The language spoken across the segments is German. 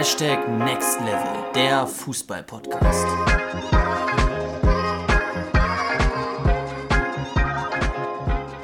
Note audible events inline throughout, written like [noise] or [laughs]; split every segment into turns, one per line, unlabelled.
Hashtag Next Level, der Fußball-Podcast.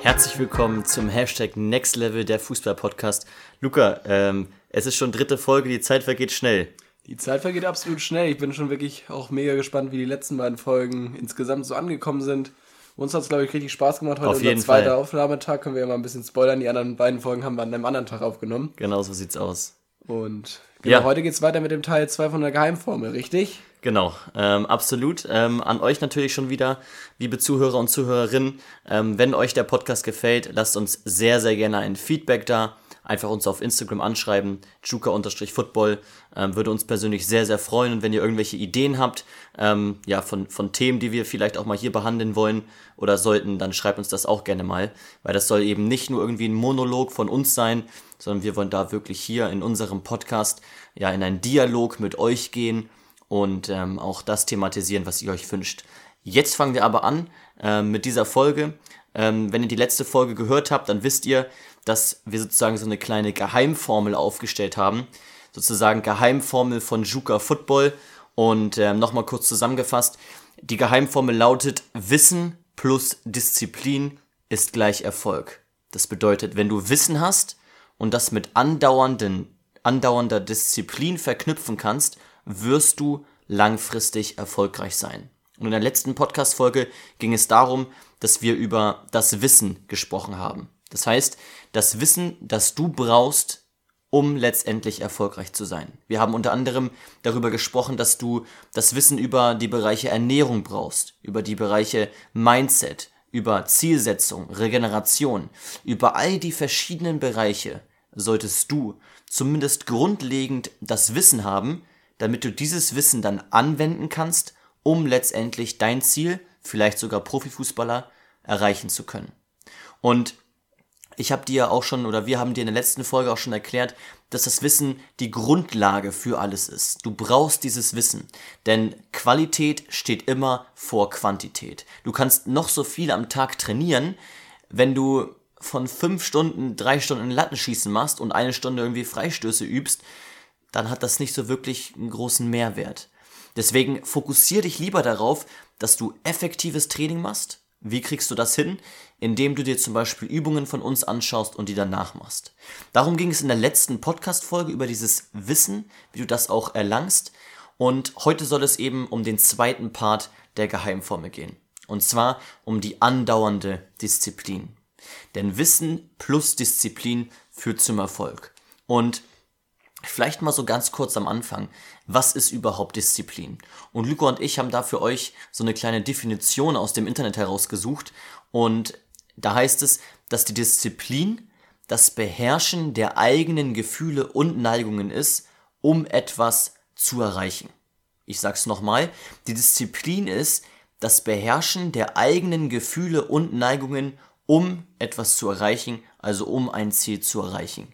Herzlich willkommen zum Hashtag Next Level, der Fußball-Podcast. Luca, ähm, es ist schon dritte Folge, die Zeit vergeht schnell.
Die Zeit vergeht absolut schnell. Ich bin schon wirklich auch mega gespannt, wie die letzten beiden Folgen insgesamt so angekommen sind. Uns hat es, glaube ich, richtig Spaß gemacht. Heute
Auf
unser
jeden
zweiter
Fall.
Aufnahmetag. Können wir ja mal ein bisschen spoilern. Die anderen beiden Folgen haben wir an einem anderen Tag aufgenommen.
Genau so sieht's aus.
Und genau,
Ja.
heute geht's weiter mit dem Teil 2 von der Geheimformel, richtig?
Genau, ähm, absolut. Ähm, an euch natürlich schon wieder, liebe Zuhörer und Zuhörerinnen, ähm, wenn euch der Podcast gefällt, lasst uns sehr, sehr gerne ein Feedback da. Einfach uns auf Instagram anschreiben, juka-football, ähm, würde uns persönlich sehr, sehr freuen. Und wenn ihr irgendwelche Ideen habt, ähm, ja, von, von Themen, die wir vielleicht auch mal hier behandeln wollen oder sollten, dann schreibt uns das auch gerne mal. Weil das soll eben nicht nur irgendwie ein Monolog von uns sein, sondern wir wollen da wirklich hier in unserem Podcast ja in einen Dialog mit euch gehen und ähm, auch das thematisieren, was ihr euch wünscht. Jetzt fangen wir aber an ähm, mit dieser Folge. Ähm, wenn ihr die letzte Folge gehört habt, dann wisst ihr, dass wir sozusagen so eine kleine Geheimformel aufgestellt haben. Sozusagen Geheimformel von Juka Football. Und ähm, nochmal kurz zusammengefasst. Die Geheimformel lautet, Wissen plus Disziplin ist gleich Erfolg. Das bedeutet, wenn du Wissen hast und das mit andauernden, andauernder Disziplin verknüpfen kannst, wirst du langfristig erfolgreich sein. Und in der letzten Podcast-Folge ging es darum, dass wir über das Wissen gesprochen haben. Das heißt, das Wissen, das du brauchst, um letztendlich erfolgreich zu sein. Wir haben unter anderem darüber gesprochen, dass du das Wissen über die Bereiche Ernährung brauchst, über die Bereiche Mindset, über Zielsetzung, Regeneration, über all die verschiedenen Bereiche solltest du zumindest grundlegend das Wissen haben, damit du dieses Wissen dann anwenden kannst, um letztendlich dein Ziel, vielleicht sogar Profifußballer, erreichen zu können. Und ich habe dir auch schon, oder wir haben dir in der letzten Folge auch schon erklärt, dass das Wissen die Grundlage für alles ist. Du brauchst dieses Wissen, denn Qualität steht immer vor Quantität. Du kannst noch so viel am Tag trainieren, wenn du von fünf Stunden drei Stunden Lattenschießen machst und eine Stunde irgendwie Freistöße übst, dann hat das nicht so wirklich einen großen Mehrwert. Deswegen fokussier dich lieber darauf, dass du effektives Training machst. Wie kriegst du das hin? Indem du dir zum Beispiel Übungen von uns anschaust und die dann nachmachst. Darum ging es in der letzten Podcast-Folge über dieses Wissen, wie du das auch erlangst. Und heute soll es eben um den zweiten Part der Geheimformel gehen. Und zwar um die andauernde Disziplin. Denn Wissen plus Disziplin führt zum Erfolg. Und Vielleicht mal so ganz kurz am Anfang. Was ist überhaupt Disziplin? Und Luca und ich haben da für euch so eine kleine Definition aus dem Internet herausgesucht. Und da heißt es, dass die Disziplin das Beherrschen der eigenen Gefühle und Neigungen ist, um etwas zu erreichen. Ich sag's nochmal. Die Disziplin ist das Beherrschen der eigenen Gefühle und Neigungen, um etwas zu erreichen, also um ein Ziel zu erreichen.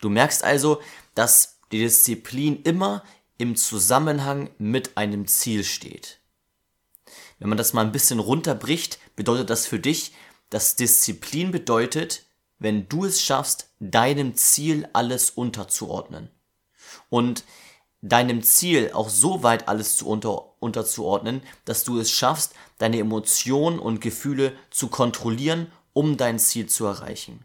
Du merkst also, dass die Disziplin immer im Zusammenhang mit einem Ziel steht. Wenn man das mal ein bisschen runterbricht, bedeutet das für dich, dass Disziplin bedeutet, wenn du es schaffst, deinem Ziel alles unterzuordnen. Und deinem Ziel auch so weit alles zu unter, unterzuordnen, dass du es schaffst, deine Emotionen und Gefühle zu kontrollieren, um dein Ziel zu erreichen.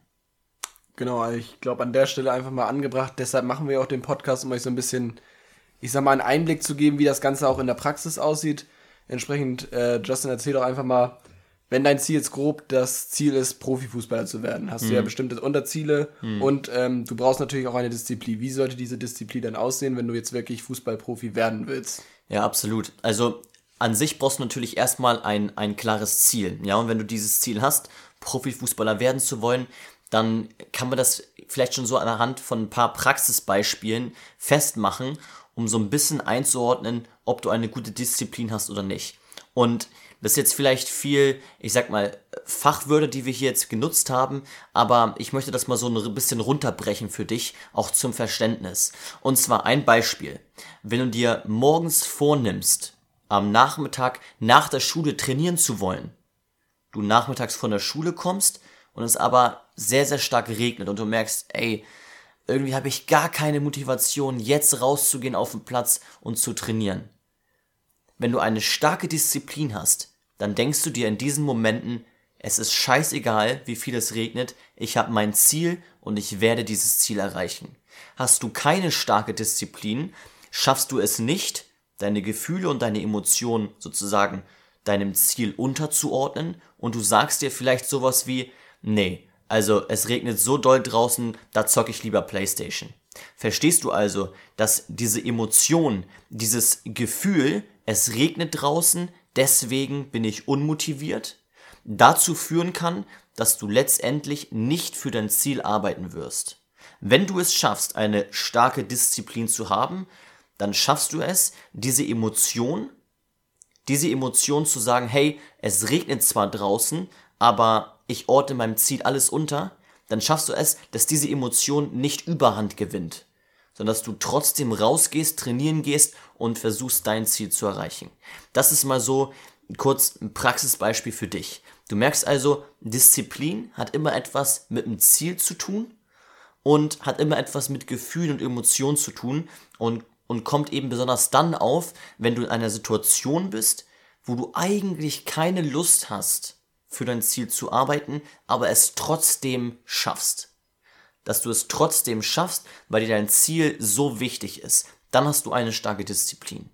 Genau, also ich glaube an der Stelle einfach mal angebracht. Deshalb machen wir auch den Podcast, um euch so ein bisschen, ich sag mal, einen Einblick zu geben, wie das Ganze auch in der Praxis aussieht. Entsprechend, äh, Justin, erzähl doch einfach mal, wenn dein Ziel jetzt grob das Ziel ist, Profifußballer zu werden, hast du ja bestimmte Unterziele und ähm, du brauchst natürlich auch eine Disziplin. Wie sollte diese Disziplin dann aussehen, wenn du jetzt wirklich Fußballprofi werden willst?
Ja, absolut. Also an sich brauchst du natürlich erstmal ein, ein klares Ziel. Ja, und wenn du dieses Ziel hast, Profifußballer werden zu wollen, dann kann man das vielleicht schon so anhand von ein paar Praxisbeispielen festmachen, um so ein bisschen einzuordnen, ob du eine gute Disziplin hast oder nicht. Und das ist jetzt vielleicht viel, ich sag mal, Fachwörter, die wir hier jetzt genutzt haben, aber ich möchte das mal so ein bisschen runterbrechen für dich, auch zum Verständnis. Und zwar ein Beispiel. Wenn du dir morgens vornimmst, am Nachmittag nach der Schule trainieren zu wollen, du nachmittags von der Schule kommst und es aber sehr, sehr stark regnet und du merkst, ey, irgendwie habe ich gar keine Motivation, jetzt rauszugehen auf den Platz und zu trainieren. Wenn du eine starke Disziplin hast, dann denkst du dir in diesen Momenten, es ist scheißegal, wie viel es regnet, ich habe mein Ziel und ich werde dieses Ziel erreichen. Hast du keine starke Disziplin, schaffst du es nicht, deine Gefühle und deine Emotionen sozusagen deinem Ziel unterzuordnen und du sagst dir vielleicht sowas wie, nee, also es regnet so doll draußen, da zocke ich lieber Playstation. Verstehst du also, dass diese Emotion, dieses Gefühl, es regnet draußen, deswegen bin ich unmotiviert, dazu führen kann, dass du letztendlich nicht für dein Ziel arbeiten wirst. Wenn du es schaffst, eine starke Disziplin zu haben, dann schaffst du es, diese Emotion, diese Emotion zu sagen, hey, es regnet zwar draußen, aber ich orte meinem Ziel alles unter, dann schaffst du es, dass diese Emotion nicht überhand gewinnt, sondern dass du trotzdem rausgehst, trainieren gehst und versuchst dein Ziel zu erreichen. Das ist mal so kurz ein Praxisbeispiel für dich. Du merkst also, Disziplin hat immer etwas mit dem Ziel zu tun und hat immer etwas mit Gefühlen und Emotionen zu tun und, und kommt eben besonders dann auf, wenn du in einer Situation bist, wo du eigentlich keine Lust hast, für dein Ziel zu arbeiten, aber es trotzdem schaffst. Dass du es trotzdem schaffst, weil dir dein Ziel so wichtig ist. Dann hast du eine starke Disziplin.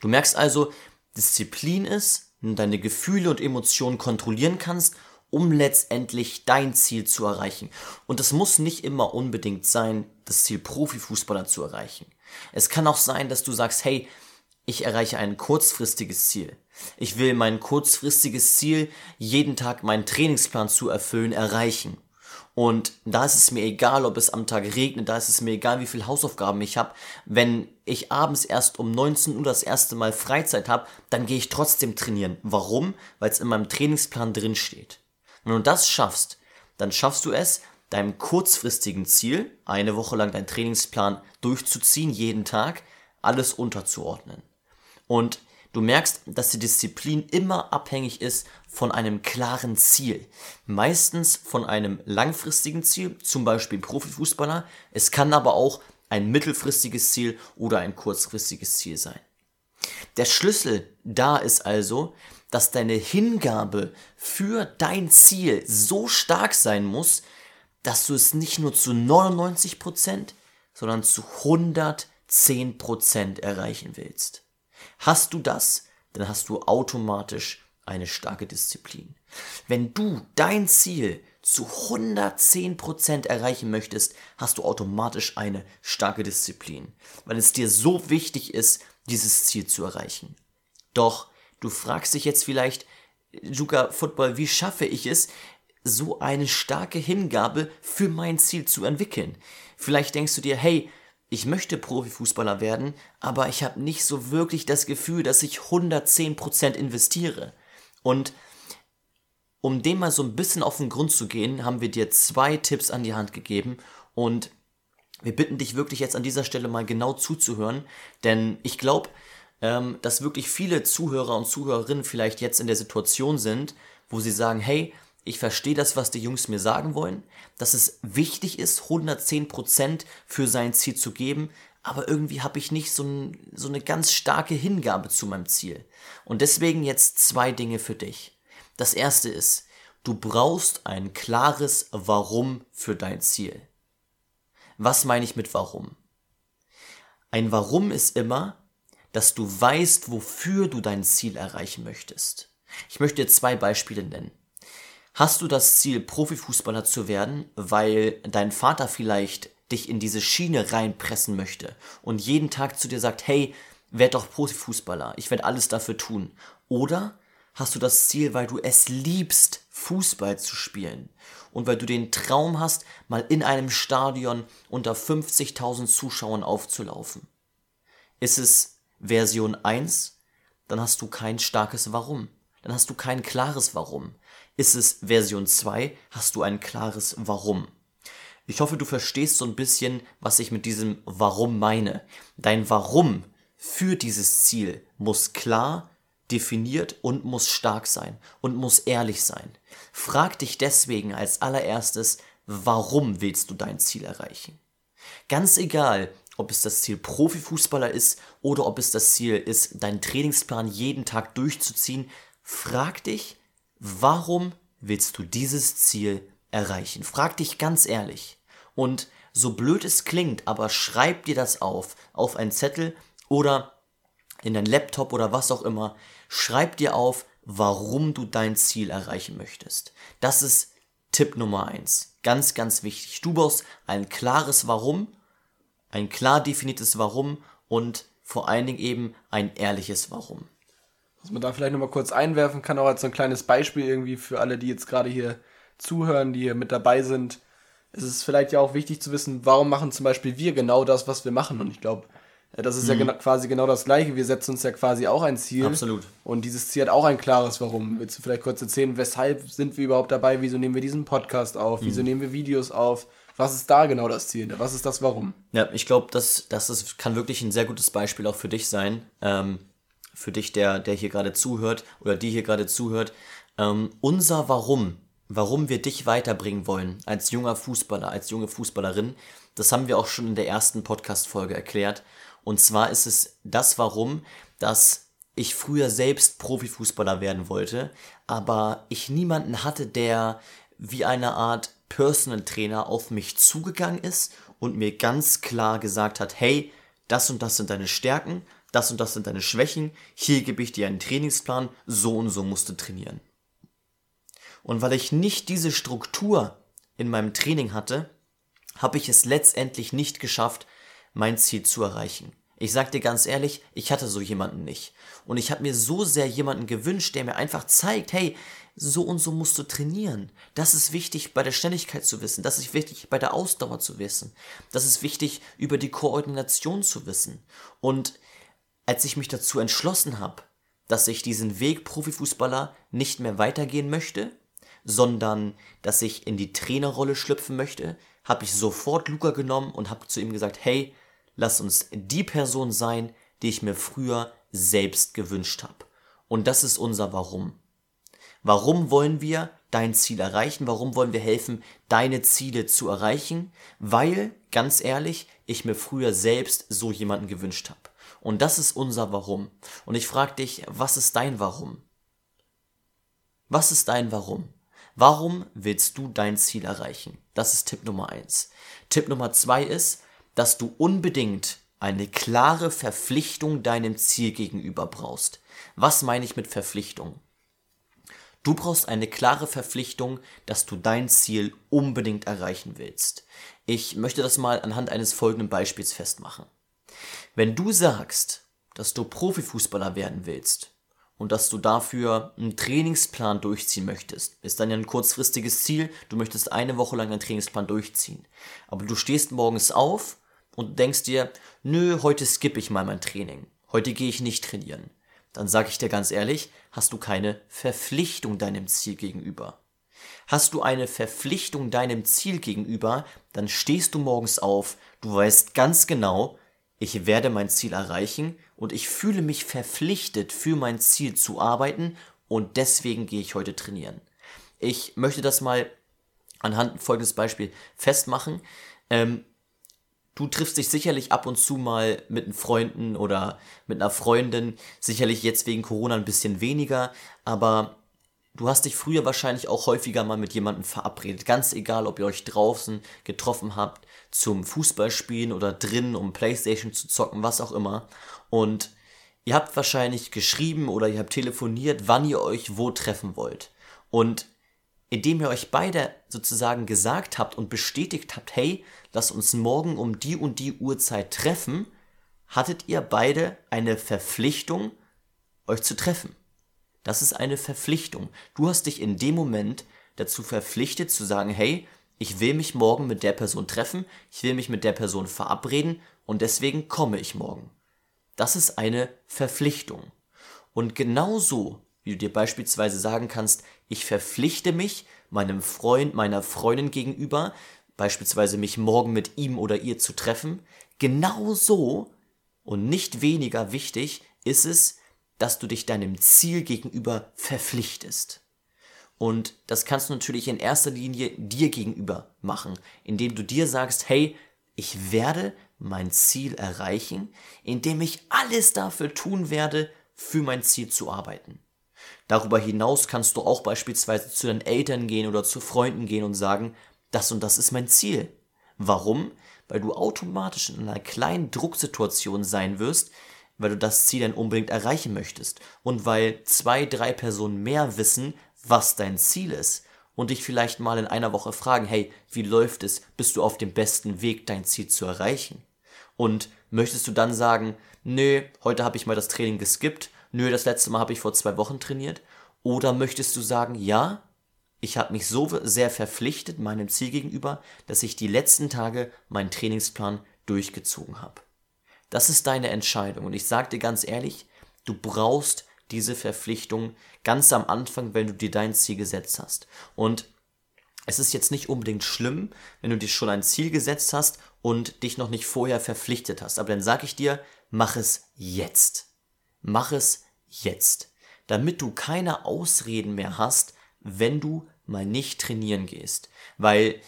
Du merkst also, Disziplin ist, wenn du deine Gefühle und Emotionen kontrollieren kannst, um letztendlich dein Ziel zu erreichen. Und es muss nicht immer unbedingt sein, das Ziel Profifußballer zu erreichen. Es kann auch sein, dass du sagst, hey, ich erreiche ein kurzfristiges Ziel. Ich will mein kurzfristiges Ziel, jeden Tag meinen Trainingsplan zu erfüllen, erreichen. Und da ist es mir egal, ob es am Tag regnet, da ist es mir egal, wie viele Hausaufgaben ich habe. Wenn ich abends erst um 19 Uhr das erste Mal Freizeit habe, dann gehe ich trotzdem trainieren. Warum? Weil es in meinem Trainingsplan drin steht. Wenn du das schaffst, dann schaffst du es, deinem kurzfristigen Ziel, eine Woche lang deinen Trainingsplan durchzuziehen, jeden Tag, alles unterzuordnen. Und du merkst, dass die Disziplin immer abhängig ist von einem klaren Ziel. Meistens von einem langfristigen Ziel, zum Beispiel Profifußballer. Es kann aber auch ein mittelfristiges Ziel oder ein kurzfristiges Ziel sein. Der Schlüssel da ist also, dass deine Hingabe für dein Ziel so stark sein muss, dass du es nicht nur zu 99%, sondern zu 110% erreichen willst. Hast du das, dann hast du automatisch eine starke Disziplin. Wenn du dein Ziel zu 110% erreichen möchtest, hast du automatisch eine starke Disziplin, weil es dir so wichtig ist, dieses Ziel zu erreichen. Doch du fragst dich jetzt vielleicht, Juka Football, wie schaffe ich es, so eine starke Hingabe für mein Ziel zu entwickeln? Vielleicht denkst du dir, hey, ich möchte Profifußballer werden, aber ich habe nicht so wirklich das Gefühl, dass ich 110% investiere. Und um dem mal so ein bisschen auf den Grund zu gehen, haben wir dir zwei Tipps an die Hand gegeben. Und wir bitten dich wirklich jetzt an dieser Stelle mal genau zuzuhören, denn ich glaube, ähm, dass wirklich viele Zuhörer und Zuhörerinnen vielleicht jetzt in der Situation sind, wo sie sagen, hey, ich verstehe das, was die Jungs mir sagen wollen, dass es wichtig ist, 110% für sein Ziel zu geben, aber irgendwie habe ich nicht so, ein, so eine ganz starke Hingabe zu meinem Ziel. Und deswegen jetzt zwei Dinge für dich. Das erste ist, du brauchst ein klares Warum für dein Ziel. Was meine ich mit Warum? Ein Warum ist immer, dass du weißt, wofür du dein Ziel erreichen möchtest. Ich möchte dir zwei Beispiele nennen. Hast du das Ziel, Profifußballer zu werden, weil dein Vater vielleicht dich in diese Schiene reinpressen möchte und jeden Tag zu dir sagt, hey, werd doch Profifußballer, ich werde alles dafür tun. Oder hast du das Ziel, weil du es liebst, Fußball zu spielen und weil du den Traum hast, mal in einem Stadion unter 50.000 Zuschauern aufzulaufen. Ist es Version 1, dann hast du kein starkes Warum. Dann hast du kein klares Warum. Ist es Version 2, hast du ein klares Warum. Ich hoffe, du verstehst so ein bisschen, was ich mit diesem Warum meine. Dein Warum für dieses Ziel muss klar, definiert und muss stark sein und muss ehrlich sein. Frag dich deswegen als allererstes, warum willst du dein Ziel erreichen? Ganz egal, ob es das Ziel Profifußballer ist oder ob es das Ziel ist, deinen Trainingsplan jeden Tag durchzuziehen, frag dich, warum willst du dieses Ziel erreichen? Frag dich ganz ehrlich. Und so blöd es klingt, aber schreib dir das auf, auf einen Zettel oder in dein Laptop oder was auch immer. Schreib dir auf, warum du dein Ziel erreichen möchtest. Das ist Tipp Nummer eins. Ganz, ganz wichtig. Du brauchst ein klares Warum, ein klar definiertes Warum und vor allen Dingen eben ein ehrliches Warum.
Was man da vielleicht nochmal kurz einwerfen kann, auch als so ein kleines Beispiel irgendwie für alle, die jetzt gerade hier zuhören, die hier mit dabei sind. Es ist vielleicht ja auch wichtig zu wissen, warum machen zum Beispiel wir genau das, was wir machen. Und ich glaube, äh, das ist mhm. ja gena quasi genau das Gleiche. Wir setzen uns ja quasi auch ein Ziel.
Absolut.
Und dieses Ziel hat auch ein klares Warum. Willst du vielleicht kurz erzählen, weshalb sind wir überhaupt dabei? Wieso nehmen wir diesen Podcast auf? Mhm. Wieso nehmen wir Videos auf? Was ist da genau das Ziel? Was ist das Warum?
Ja, ich glaube, das, das ist, kann wirklich ein sehr gutes Beispiel auch für dich sein. Ähm, für dich, der, der hier gerade zuhört oder die hier gerade zuhört. Ähm, unser Warum, warum wir dich weiterbringen wollen als junger Fußballer, als junge Fußballerin, das haben wir auch schon in der ersten Podcast-Folge erklärt. Und zwar ist es das Warum, dass ich früher selbst Profifußballer werden wollte, aber ich niemanden hatte, der wie eine Art Personal Trainer auf mich zugegangen ist und mir ganz klar gesagt hat, hey, das und das sind deine Stärken, das und das sind deine Schwächen, hier gebe ich dir einen Trainingsplan, so und so musst du trainieren. Und weil ich nicht diese Struktur in meinem Training hatte, habe ich es letztendlich nicht geschafft, mein Ziel zu erreichen. Ich sag dir ganz ehrlich, ich hatte so jemanden nicht. Und ich habe mir so sehr jemanden gewünscht, der mir einfach zeigt, hey, so und so musst du trainieren. Das ist wichtig bei der Schnelligkeit zu wissen. Das ist wichtig bei der Ausdauer zu wissen. Das ist wichtig über die Koordination zu wissen. Und als ich mich dazu entschlossen habe, dass ich diesen Weg Profifußballer nicht mehr weitergehen möchte, sondern dass ich in die Trainerrolle schlüpfen möchte, habe ich sofort Luca genommen und habe zu ihm gesagt, hey, lass uns die Person sein, die ich mir früher selbst gewünscht habe. Und das ist unser Warum. Warum wollen wir dein Ziel erreichen? Warum wollen wir helfen, deine Ziele zu erreichen? Weil, ganz ehrlich, ich mir früher selbst so jemanden gewünscht habe. Und das ist unser Warum. Und ich frage dich, was ist dein Warum? Was ist dein Warum? Warum willst du dein Ziel erreichen? Das ist Tipp Nummer eins. Tipp Nummer zwei ist, dass du unbedingt eine klare Verpflichtung deinem Ziel gegenüber brauchst. Was meine ich mit Verpflichtung? Du brauchst eine klare Verpflichtung, dass du dein Ziel unbedingt erreichen willst. Ich möchte das mal anhand eines folgenden Beispiels festmachen. Wenn du sagst, dass du Profifußballer werden willst und dass du dafür einen Trainingsplan durchziehen möchtest, ist dann ja ein kurzfristiges Ziel, du möchtest eine Woche lang einen Trainingsplan durchziehen. Aber du stehst morgens auf und denkst dir, nö, heute skippe ich mal mein Training. Heute gehe ich nicht trainieren. Dann sage ich dir ganz ehrlich, hast du keine Verpflichtung deinem Ziel gegenüber. Hast du eine Verpflichtung deinem Ziel gegenüber, dann stehst du morgens auf, du weißt ganz genau, ich werde mein Ziel erreichen und ich fühle mich verpflichtet, für mein Ziel zu arbeiten und deswegen gehe ich heute trainieren. Ich möchte das mal anhand folgendes Beispiel festmachen. Ähm, du triffst dich sicherlich ab und zu mal mit einem Freunden oder mit einer Freundin, sicherlich jetzt wegen Corona ein bisschen weniger, aber Du hast dich früher wahrscheinlich auch häufiger mal mit jemandem verabredet, ganz egal, ob ihr euch draußen getroffen habt zum Fußballspielen oder drinnen, um Playstation zu zocken, was auch immer. Und ihr habt wahrscheinlich geschrieben oder ihr habt telefoniert, wann ihr euch wo treffen wollt. Und indem ihr euch beide sozusagen gesagt habt und bestätigt habt, hey, lass uns morgen um die und die Uhrzeit treffen, hattet ihr beide eine Verpflichtung, euch zu treffen. Das ist eine Verpflichtung. Du hast dich in dem Moment dazu verpflichtet zu sagen, hey, ich will mich morgen mit der Person treffen, ich will mich mit der Person verabreden und deswegen komme ich morgen. Das ist eine Verpflichtung. Und genauso, wie du dir beispielsweise sagen kannst, ich verpflichte mich meinem Freund, meiner Freundin gegenüber, beispielsweise mich morgen mit ihm oder ihr zu treffen, genauso und nicht weniger wichtig ist es, dass du dich deinem Ziel gegenüber verpflichtest. Und das kannst du natürlich in erster Linie dir gegenüber machen, indem du dir sagst, hey, ich werde mein Ziel erreichen, indem ich alles dafür tun werde, für mein Ziel zu arbeiten. Darüber hinaus kannst du auch beispielsweise zu deinen Eltern gehen oder zu Freunden gehen und sagen, das und das ist mein Ziel. Warum? Weil du automatisch in einer kleinen Drucksituation sein wirst, weil du das Ziel dann unbedingt erreichen möchtest und weil zwei, drei Personen mehr wissen, was dein Ziel ist und dich vielleicht mal in einer Woche fragen, hey, wie läuft es? Bist du auf dem besten Weg, dein Ziel zu erreichen? Und möchtest du dann sagen, nö, heute habe ich mal das Training geskippt, nö, das letzte Mal habe ich vor zwei Wochen trainiert? Oder möchtest du sagen, ja, ich habe mich so sehr verpflichtet meinem Ziel gegenüber, dass ich die letzten Tage meinen Trainingsplan durchgezogen habe. Das ist deine Entscheidung und ich sage dir ganz ehrlich, du brauchst diese Verpflichtung ganz am Anfang, wenn du dir dein Ziel gesetzt hast. Und es ist jetzt nicht unbedingt schlimm, wenn du dir schon ein Ziel gesetzt hast und dich noch nicht vorher verpflichtet hast. Aber dann sage ich dir, mach es jetzt. Mach es jetzt. Damit du keine Ausreden mehr hast, wenn du mal nicht trainieren gehst. Weil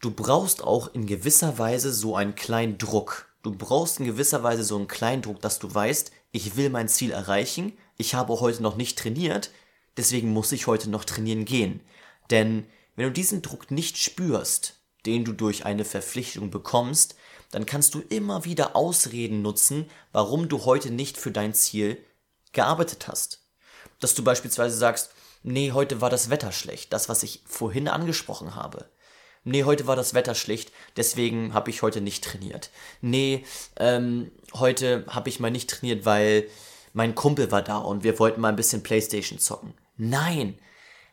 du brauchst auch in gewisser Weise so einen kleinen Druck. Du brauchst in gewisser Weise so einen kleinen Druck, dass du weißt, ich will mein Ziel erreichen, ich habe heute noch nicht trainiert, deswegen muss ich heute noch trainieren gehen. Denn wenn du diesen Druck nicht spürst, den du durch eine Verpflichtung bekommst, dann kannst du immer wieder Ausreden nutzen, warum du heute nicht für dein Ziel gearbeitet hast. Dass du beispielsweise sagst, nee, heute war das Wetter schlecht, das, was ich vorhin angesprochen habe nee, heute war das Wetter schlecht, deswegen habe ich heute nicht trainiert. Nee, ähm, heute habe ich mal nicht trainiert, weil mein Kumpel war da und wir wollten mal ein bisschen Playstation zocken. Nein,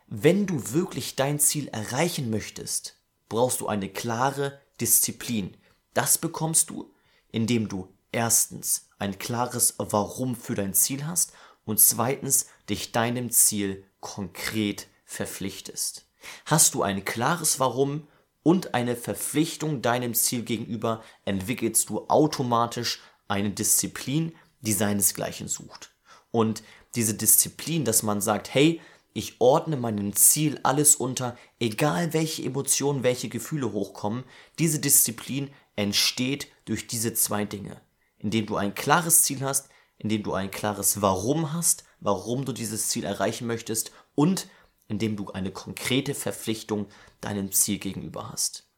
wenn du wirklich dein Ziel erreichen möchtest, brauchst du eine klare Disziplin. Das bekommst du, indem du erstens ein klares Warum für dein Ziel hast und zweitens dich deinem Ziel konkret verpflichtest. Hast du ein klares Warum und eine Verpflichtung deinem Ziel gegenüber entwickelst du automatisch eine Disziplin, die seinesgleichen sucht. Und diese Disziplin, dass man sagt, hey, ich ordne meinem Ziel alles unter, egal welche Emotionen, welche Gefühle hochkommen, diese Disziplin entsteht durch diese zwei Dinge. Indem du ein klares Ziel hast, indem du ein klares Warum hast, warum du dieses Ziel erreichen möchtest und indem du eine konkrete Verpflichtung deinem Ziel gegenüber hast.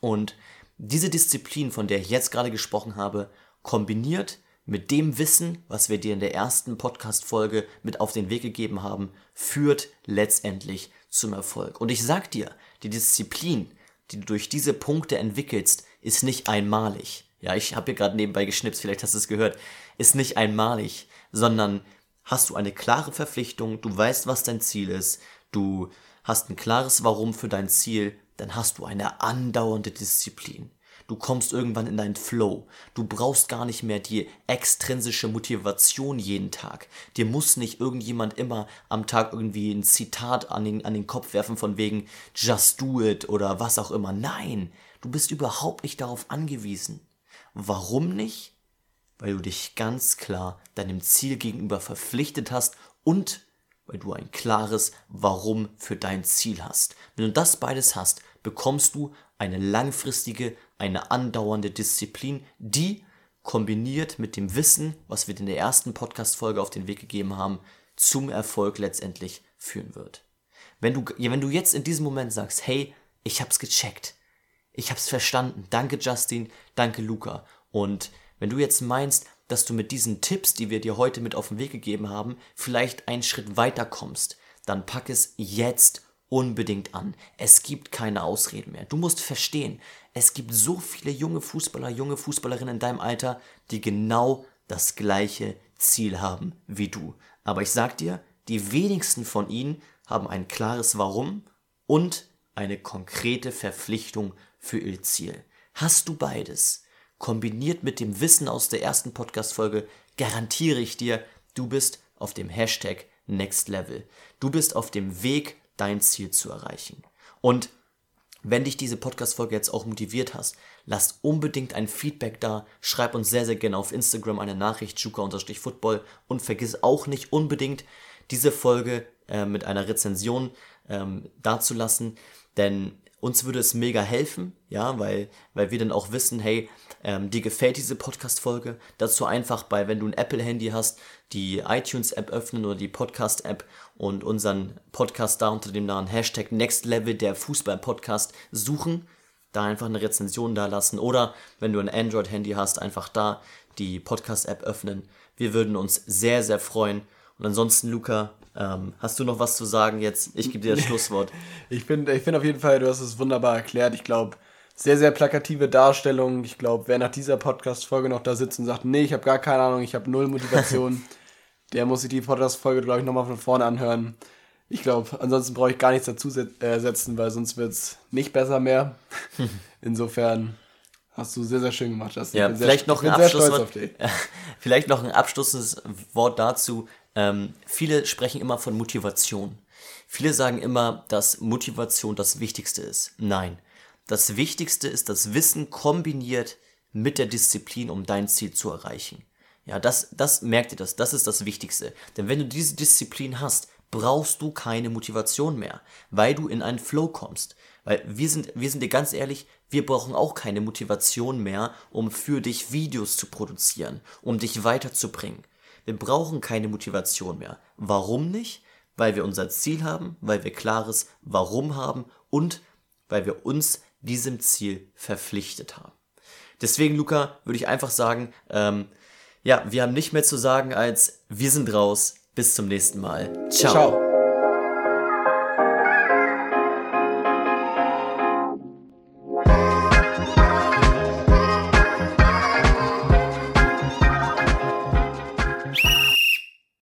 Und diese Disziplin, von der ich jetzt gerade gesprochen habe, kombiniert mit dem Wissen, was wir dir in der ersten Podcast-Folge mit auf den Weg gegeben haben, führt letztendlich zum Erfolg. Und ich sag dir, die Disziplin, die du durch diese Punkte entwickelst, ist nicht einmalig. Ja, ich habe hier gerade nebenbei geschnipst, vielleicht hast du es gehört, ist nicht einmalig, sondern hast du eine klare Verpflichtung, du weißt, was dein Ziel ist, du hast ein klares Warum für dein Ziel, dann hast du eine andauernde Disziplin. Du kommst irgendwann in deinen Flow. Du brauchst gar nicht mehr die extrinsische Motivation jeden Tag. Dir muss nicht irgendjemand immer am Tag irgendwie ein Zitat an den, an den Kopf werfen von wegen Just do it oder was auch immer. Nein, du bist überhaupt nicht darauf angewiesen. Warum nicht? Weil du dich ganz klar deinem Ziel gegenüber verpflichtet hast und weil du ein klares Warum für dein Ziel hast. Wenn du das beides hast, bekommst du eine langfristige, eine andauernde Disziplin, die kombiniert mit dem Wissen, was wir in der ersten Podcast-Folge auf den Weg gegeben haben, zum Erfolg letztendlich führen wird. Wenn du, wenn du jetzt in diesem Moment sagst, hey, ich hab's gecheckt, ich hab's verstanden, danke Justin, danke Luca. Und wenn du jetzt meinst, dass du mit diesen Tipps, die wir dir heute mit auf den Weg gegeben haben, vielleicht einen Schritt weiter kommst, dann pack es jetzt unbedingt an. Es gibt keine Ausreden mehr. Du musst verstehen, es gibt so viele junge Fußballer, junge Fußballerinnen in deinem Alter, die genau das gleiche Ziel haben wie du. Aber ich sag dir, die wenigsten von ihnen haben ein klares Warum und eine konkrete Verpflichtung für ihr Ziel. Hast du beides, kombiniert mit dem Wissen aus der ersten Podcast-Folge, garantiere ich dir, du bist auf dem Hashtag Next Level. Du bist auf dem Weg, dein Ziel zu erreichen. Und wenn dich diese Podcast-Folge jetzt auch motiviert hast, lass unbedingt ein Feedback da, schreib uns sehr, sehr gerne auf Instagram eine Nachricht, juka-football und vergiss auch nicht unbedingt, diese Folge äh, mit einer Rezension ähm, dazulassen, denn uns würde es mega helfen, ja, weil, weil wir dann auch wissen, hey, ähm, dir gefällt diese Podcast-Folge. Dazu einfach bei, wenn du ein Apple-Handy hast, die iTunes-App öffnen oder die Podcast-App und unseren Podcast da unter dem Namen Hashtag NextLevel der Fußball-Podcast suchen. Da einfach eine Rezension da lassen. Oder wenn du ein Android-Handy hast, einfach da die Podcast-App öffnen. Wir würden uns sehr, sehr freuen. Und ansonsten, Luca, ähm, hast du noch was zu sagen jetzt? Ich gebe dir das [laughs] Schlusswort.
ich finde ich find auf jeden Fall, du hast es wunderbar erklärt. Ich glaube, sehr, sehr plakative Darstellung. Ich glaube, wer nach dieser Podcast-Folge noch da sitzt und sagt, nee, ich habe gar keine Ahnung, ich habe null Motivation, [laughs] der muss sich die Podcast-Folge, glaube ich, nochmal von vorne anhören. Ich glaube, ansonsten brauche ich gar nichts dazu äh, setzen, weil sonst wird es nicht besser mehr. [laughs] Insofern hast du sehr, sehr schön gemacht. Justin.
Ja, vielleicht, sehr, noch ein Abschlusswort, vielleicht noch ein abschließendes Wort dazu. Ähm, viele sprechen immer von Motivation. Viele sagen immer, dass Motivation das Wichtigste ist. Nein, das Wichtigste ist das Wissen kombiniert mit der Disziplin, um dein Ziel zu erreichen. Ja, das, das merkt ihr das, das ist das Wichtigste. Denn wenn du diese Disziplin hast, brauchst du keine Motivation mehr, weil du in einen Flow kommst. Weil wir sind, wir sind dir ganz ehrlich, wir brauchen auch keine Motivation mehr, um für dich Videos zu produzieren, um dich weiterzubringen. Wir brauchen keine Motivation mehr. Warum nicht? Weil wir unser Ziel haben, weil wir klares Warum haben und weil wir uns diesem Ziel verpflichtet haben. Deswegen, Luca, würde ich einfach sagen, ähm, ja, wir haben nicht mehr zu sagen als wir sind raus. Bis zum nächsten Mal. Ciao. Ciao.